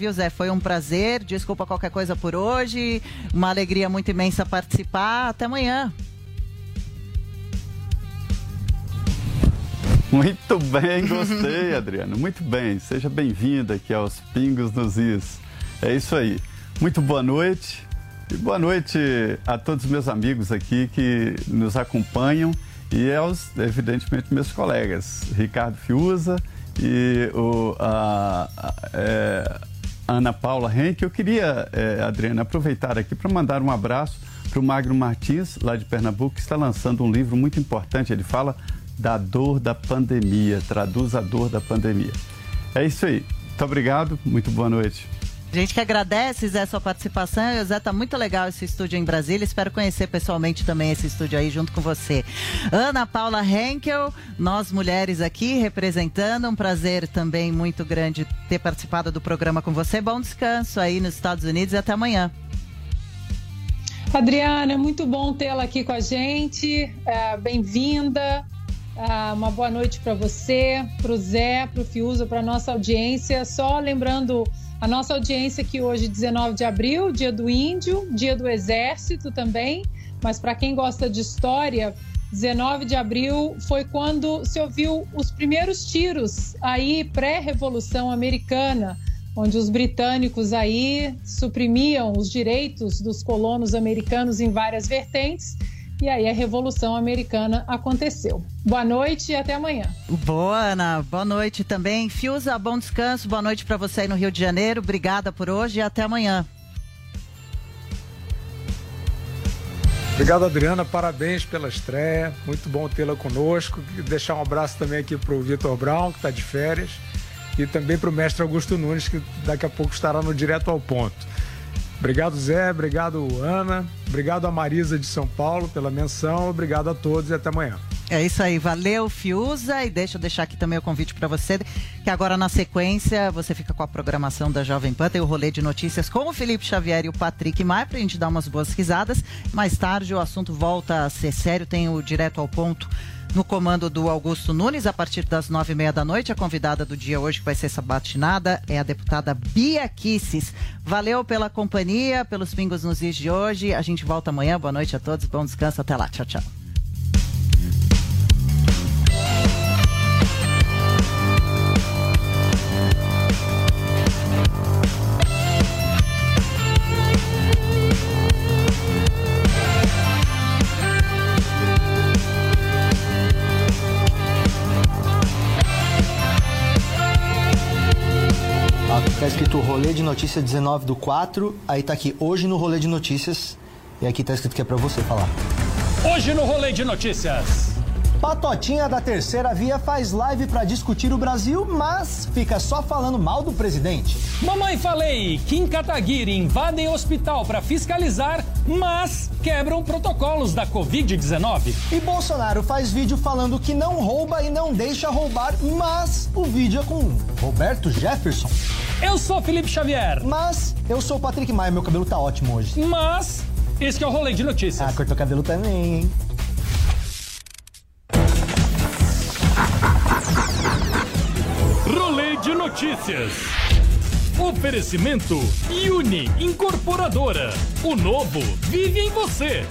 Viu, Zé? Foi um prazer. Desculpa qualquer coisa por hoje. Uma alegria muito imensa participar. Até amanhã. Muito bem, gostei, Adriano. Muito bem. Seja bem-vinda aqui aos Pingos nos Is. É isso aí. Muito boa noite. E boa noite a todos os meus amigos aqui que nos acompanham e aos, evidentemente, meus colegas, Ricardo Fiuza e o, a, a, é, Ana Paula Henke. Eu queria, é, Adriana, aproveitar aqui para mandar um abraço para o Magno Martins, lá de Pernambuco, que está lançando um livro muito importante. Ele fala da dor da pandemia, traduz a dor da pandemia. É isso aí. Muito obrigado, muito boa noite. A gente que agradece, Zé, sua participação. E, Zé, tá muito legal esse estúdio em Brasília. Espero conhecer pessoalmente também esse estúdio aí junto com você. Ana Paula Henkel, nós mulheres aqui representando. Um prazer também muito grande ter participado do programa com você. Bom descanso aí nos Estados Unidos e até amanhã. Adriana, muito bom tê-la aqui com a gente. É, Bem-vinda. Ah, uma boa noite para você, para o Zé, para o Fiuza, para nossa audiência. Só lembrando a nossa audiência que hoje, 19 de abril, dia do índio, dia do exército também. Mas para quem gosta de história, 19 de abril foi quando se ouviu os primeiros tiros aí pré-revolução americana, onde os britânicos aí suprimiam os direitos dos colonos americanos em várias vertentes. E aí a Revolução Americana aconteceu. Boa noite e até amanhã. Boa, Ana. Boa noite também. Fiuza, bom descanso. Boa noite para você aí no Rio de Janeiro. Obrigada por hoje e até amanhã. Obrigado, Adriana. Parabéns pela estreia. Muito bom tê-la conosco. Deixar um abraço também aqui para o Vitor Brown, que está de férias. E também para o mestre Augusto Nunes, que daqui a pouco estará no Direto ao Ponto. Obrigado, Zé. Obrigado, Ana. Obrigado a Marisa de São Paulo pela menção. Obrigado a todos e até amanhã. É isso aí, valeu, Fiuza. E deixa eu deixar aqui também o convite para você, que agora na sequência você fica com a programação da Jovem Pan, tem o rolê de notícias com o Felipe Xavier e o Patrick Maia, pra gente dar umas boas risadas. Mais tarde o assunto volta a ser sério, tem o direto ao ponto no comando do Augusto Nunes, a partir das nove e meia da noite. A convidada do dia hoje, que vai ser essa batinada, é a deputada Bia Kisses. Valeu pela companhia, pelos pingos nos dias de hoje. A gente volta amanhã. Boa noite a todos, bom descanso. Até lá. Tchau, tchau. Rolê de notícias 19 do 4, aí tá aqui hoje no rolê de notícias, e aqui tá escrito que é pra você falar. Hoje no Rolê de Notícias. Patotinha da terceira via faz live pra discutir o Brasil, mas fica só falando mal do presidente. Mamãe falei, Kim Kataguiri invadem hospital para fiscalizar, mas quebram protocolos da Covid-19. E Bolsonaro faz vídeo falando que não rouba e não deixa roubar, mas o vídeo é com Roberto Jefferson. Eu sou Felipe Xavier, Mas eu sou o Patrick Maia, meu cabelo tá ótimo hoje. mas esse que é o Rolê de Notícias. Ah, cortou o cabelo também, hein? Rolê de Notícias. Oferecimento Uni Incorporadora. O novo vive em você.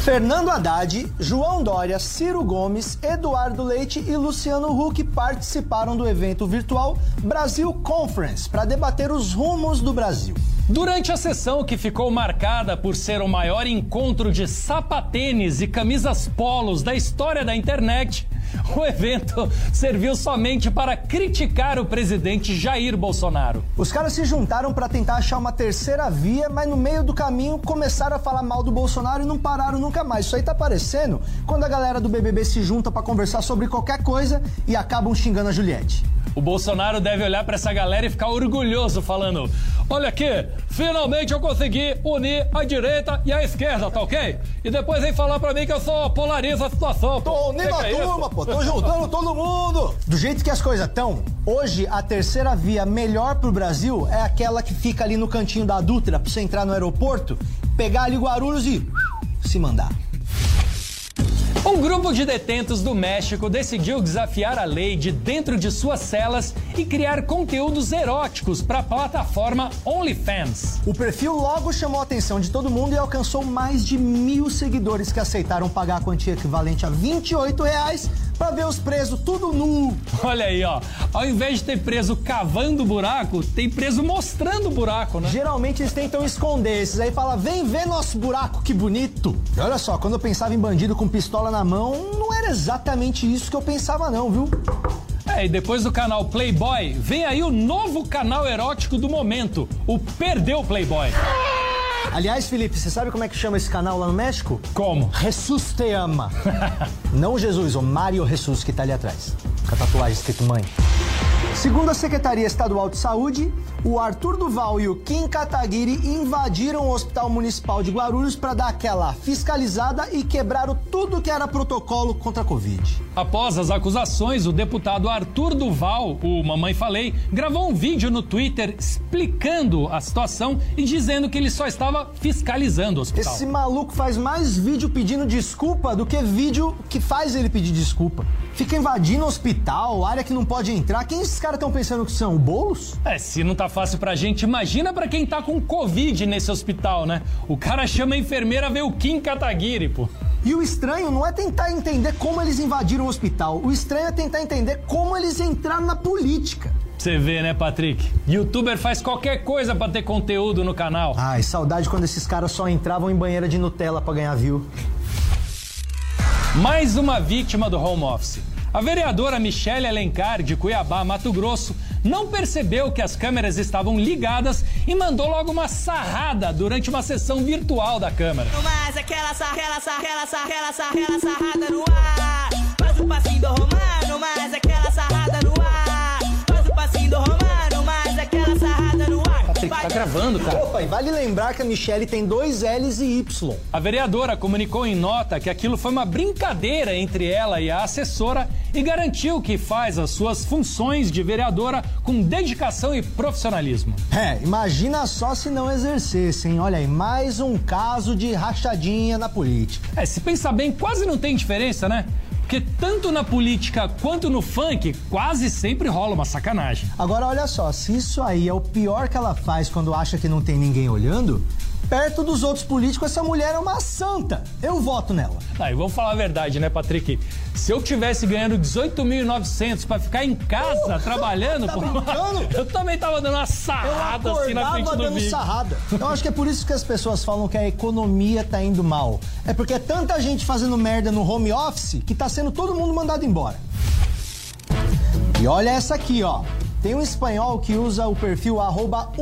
Fernando Haddad, João Dória, Ciro Gomes, Eduardo Leite e Luciano Huck participaram do evento virtual Brasil Conference para debater os rumos do Brasil. Durante a sessão que ficou marcada por ser o maior encontro de sapatênis e camisas polos da história da internet, O evento serviu somente para criticar o presidente Jair Bolsonaro. Os caras se juntaram para tentar achar uma terceira via, mas no meio do caminho começaram a falar mal do Bolsonaro e não pararam nunca mais. Isso aí tá parecendo quando a galera do BBB se junta para conversar sobre qualquer coisa e acabam xingando a Juliette. O Bolsonaro deve olhar para essa galera e ficar orgulhoso, falando: Olha aqui, finalmente eu consegui unir a direita e a esquerda, tá ok? E depois vem falar para mim que eu só polarizo a situação. Tô unindo a turma, pô, tô juntando todo mundo. Do jeito que as coisas estão, hoje a terceira via melhor pro Brasil é aquela que fica ali no cantinho da Dutra pra você entrar no aeroporto, pegar ali Guarulhos e se mandar. Um grupo de detentos do México decidiu desafiar a lei de dentro de suas celas e criar conteúdos eróticos para a plataforma OnlyFans. O perfil logo chamou a atenção de todo mundo e alcançou mais de mil seguidores que aceitaram pagar a quantia equivalente a 28 reais para ver os presos tudo nu. Olha aí, ó. Ao invés de ter preso cavando buraco, tem preso mostrando o buraco, né? Geralmente eles tentam esconder esses aí fala: "Vem ver nosso buraco, que bonito". E olha só, quando eu pensava em bandido com pistola na mão, não era exatamente isso que eu pensava não, viu? É, e depois do canal Playboy, vem aí o novo canal erótico do momento, o Perdeu Playboy. Aliás, Felipe, você sabe como é que chama esse canal lá no México? Como? Jesus te ama. Não Jesus, o Mário Jesus que tá ali atrás. Com a tatuagem escrito mãe. Segundo a Secretaria Estadual de Saúde, o Arthur Duval e o Kim Kataguiri invadiram o Hospital Municipal de Guarulhos para dar aquela fiscalizada e quebraram tudo que era protocolo contra a Covid. Após as acusações, o deputado Arthur Duval, o Mamãe Falei, gravou um vídeo no Twitter explicando a situação e dizendo que ele só estava fiscalizando o hospital. Esse maluco faz mais vídeo pedindo desculpa do que vídeo que faz ele pedir desculpa. Fica invadindo o hospital, área que não pode entrar. Quem esses caras estão pensando que são? Bolos? É, se não tá fácil pra gente, imagina pra quem tá com Covid nesse hospital, né? O cara chama a enfermeira ver o Kim Kataguiri, pô. E o estranho não é tentar entender como eles invadiram o hospital. O estranho é tentar entender como eles entraram na política. Você vê, né, Patrick? Youtuber faz qualquer coisa pra ter conteúdo no canal. Ai, saudade quando esses caras só entravam em banheira de Nutella pra ganhar view. Mais uma vítima do home office. A vereadora Michele Alencar, de Cuiabá, Mato Grosso, não percebeu que as câmeras estavam ligadas e mandou logo uma sarrada durante uma sessão virtual da Câmara. Mais aquela sarrela, sarrela, sarrela, sarrela, sarrada no ar. Faz passinho do romano, mais aquela sarrada tá gravando, cara. Opa, e vale lembrar que a Michelle tem dois L's e Y. A vereadora comunicou em nota que aquilo foi uma brincadeira entre ela e a assessora e garantiu que faz as suas funções de vereadora com dedicação e profissionalismo. É, imagina só se não exercessem. Olha aí, mais um caso de rachadinha na política. É, se pensar bem, quase não tem diferença, né? Porque tanto na política quanto no funk, quase sempre rola uma sacanagem. Agora, olha só, se isso aí é o pior que ela faz quando acha que não tem ninguém olhando, perto dos outros políticos, essa mulher é uma santa. Eu voto nela. Ah, e vamos falar a verdade, né, Patrick? Se eu tivesse ganhando 18.900 pra ficar em casa trabalhando, tá pô, eu também tava dando uma Eu sarrada assim na frente do dando vídeo. sarrada. Eu acho que é por isso que as pessoas falam que a economia tá indo mal. É porque é tanta gente fazendo merda no home office que tá sendo todo mundo mandado embora. E olha essa aqui, ó. Tem um espanhol que usa o perfil arroba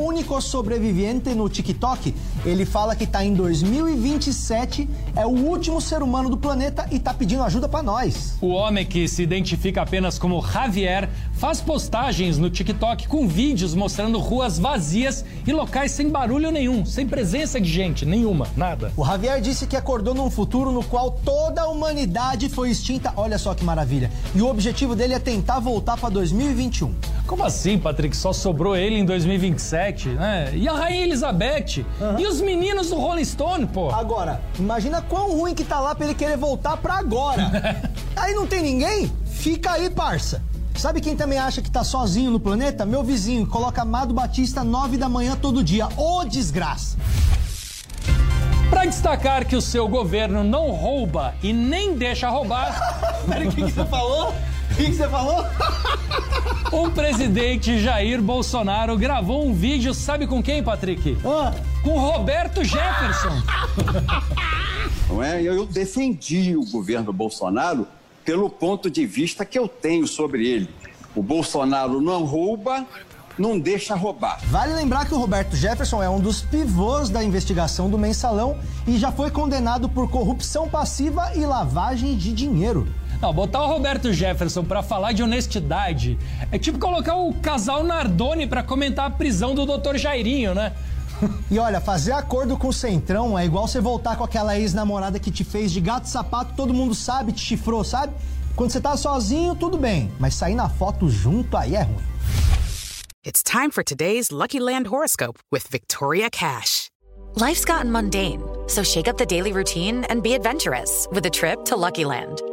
no TikTok. Ele fala que tá em 2027, é o último ser humano do planeta e tá pedindo ajuda pra nós. O homem que se identifica apenas como Javier faz postagens no TikTok com vídeos mostrando ruas vazias e locais sem barulho nenhum, sem presença de gente nenhuma, nada. O Javier disse que acordou num futuro no qual toda a humanidade foi extinta. Olha só que maravilha. E o objetivo dele é tentar voltar pra 2021. Como assim, Patrick? Só sobrou ele em 2027, né? E a Rainha Elizabeth? E os meninos do Rolling Stone, pô? Agora, imagina quão ruim que tá lá pra ele querer voltar pra agora. aí não tem ninguém? Fica aí, parça. Sabe quem também acha que tá sozinho no planeta? Meu vizinho, coloca Amado Batista 9 da manhã todo dia. Ô desgraça! Pra destacar que o seu governo não rouba e nem deixa roubar, Peraí, o que, que você falou? O que, que você falou? o presidente Jair Bolsonaro gravou um vídeo, sabe com quem, Patrick? Ah, Com Roberto Jefferson. não é? Eu defendi o governo Bolsonaro pelo ponto de vista que eu tenho sobre ele. O Bolsonaro não rouba, não deixa roubar. Vale lembrar que o Roberto Jefferson é um dos pivôs da investigação do mensalão e já foi condenado por corrupção passiva e lavagem de dinheiro. Não, botar o Roberto Jefferson pra falar de honestidade é tipo colocar o casal Nardoni pra comentar a prisão do Dr. Jairinho, né? E olha, fazer acordo com o Centrão é igual você voltar com aquela ex-namorada que te fez de gato e sapato, todo mundo sabe, te chifrou, sabe? Quando você tá sozinho, tudo bem, mas sair na foto junto aí é ruim. It's time for today's Lucky Land horoscope with Victoria Cash. Life's gotten mundane, so shake up the daily routine and be adventurous with a trip to Lucky Land.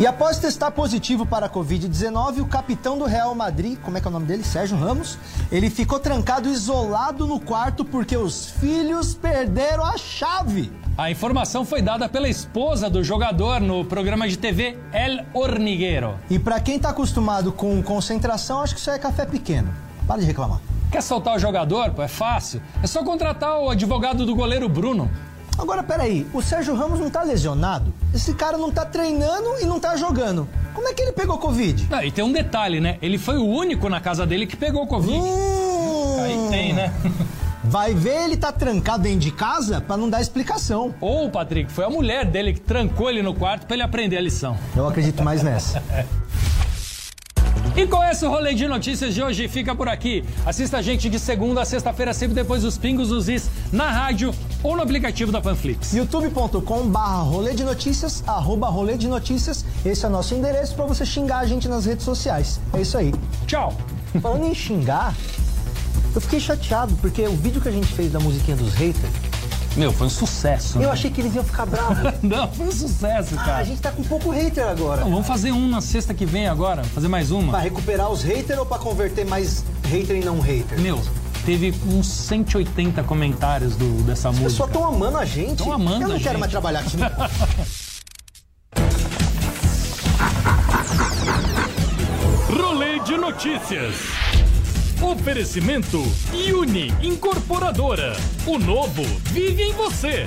E após testar positivo para a Covid-19, o capitão do Real Madrid, como é que é o nome dele? Sérgio Ramos, ele ficou trancado isolado no quarto porque os filhos perderam a chave. A informação foi dada pela esposa do jogador no programa de TV El Hormiguero. E para quem tá acostumado com concentração, acho que isso é café pequeno. Para de reclamar. Quer soltar o jogador? Pô, é fácil. É só contratar o advogado do goleiro Bruno. Agora, peraí, o Sérgio Ramos não tá lesionado? Esse cara não tá treinando e não tá jogando. Como é que ele pegou Covid? Ah, e tem um detalhe, né? Ele foi o único na casa dele que pegou Covid. Hum, Aí tem, né? Vai ver ele tá trancado dentro de casa pra não dar explicação. Ou, Patrick, foi a mulher dele que trancou ele no quarto pra ele aprender a lição. Eu acredito mais nessa. E com esse rolê de notícias de hoje fica por aqui. Assista a gente de segunda a sexta-feira, sempre depois dos pingos dos is, na rádio ou no aplicativo da Panflix. youtube.com barra rolê de notícias, arroba rolê de notícias. Esse é o nosso endereço pra você xingar a gente nas redes sociais. É isso aí. Tchau. Falando em xingar, eu fiquei chateado porque o vídeo que a gente fez da musiquinha dos haters, Meu, foi um sucesso. eu né? achei que eles iam ficar bravos. Não, foi um sucesso, Ah, cara. a gente tá com pouco hater agora. Não, vamos fazer um na sexta que vem agora, fazer mais uma. Pra recuperar os haters ou pra converter mais hater em não hater? Meu, teve uns 180 comentários do, dessa As música. pessoas estão amando a gente. Tão amando Eu não a quero gente. mais trabalhar aqui. Rolê de notícias. Oferecimento Uni Incorporadora. O novo vive em você.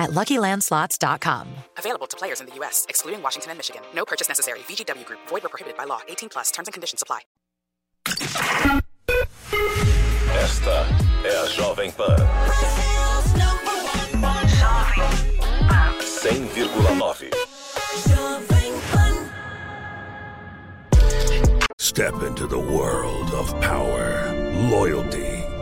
at LuckyLandSlots.com. Available to players in the U.S., excluding Washington and Michigan. No purchase necessary. VGW Group. Void where prohibited by law. 18 plus. Terms and conditions apply. Esta é a Jovem Pan. 100,9. Step into the world of power, loyalty,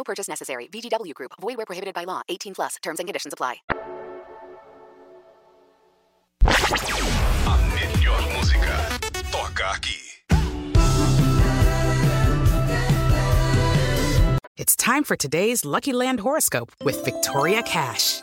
No purchase necessary. VGW Group. Void where prohibited by law. 18 plus. Terms and conditions apply. A melhor música. Toca aqui. It's time for today's Lucky Land horoscope with Victoria Cash.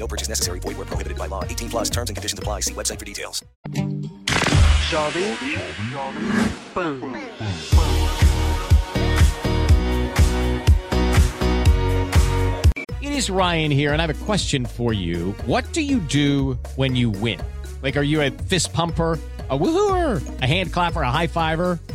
No purchase necessary. Void where prohibited by law. 18 plus terms and conditions apply. See website for details. Jovem Pan. It is Ryan here, and I have a question for you. What do you do when you win? Like, are you a fist pumper? A woohooer, a hand clapper, a high fiver.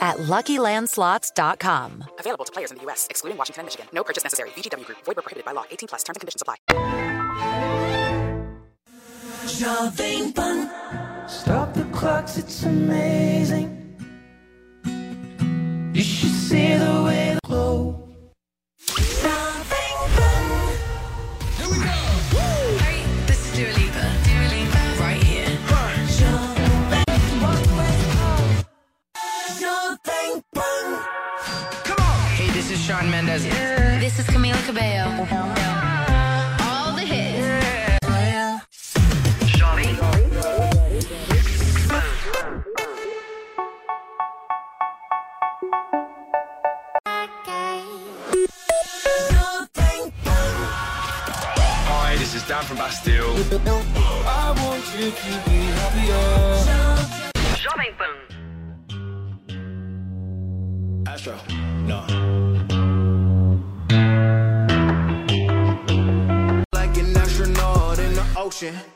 at LuckyLandSlots.com. Available to players in the U.S., excluding Washington and Michigan. No purchase necessary. VGW Group. Void were prohibited by law. 18 plus. Terms and conditions apply. Jovem Pan. Stop the clocks, it's amazing. You should see the way the glow. Mendez. Yeah. Yeah.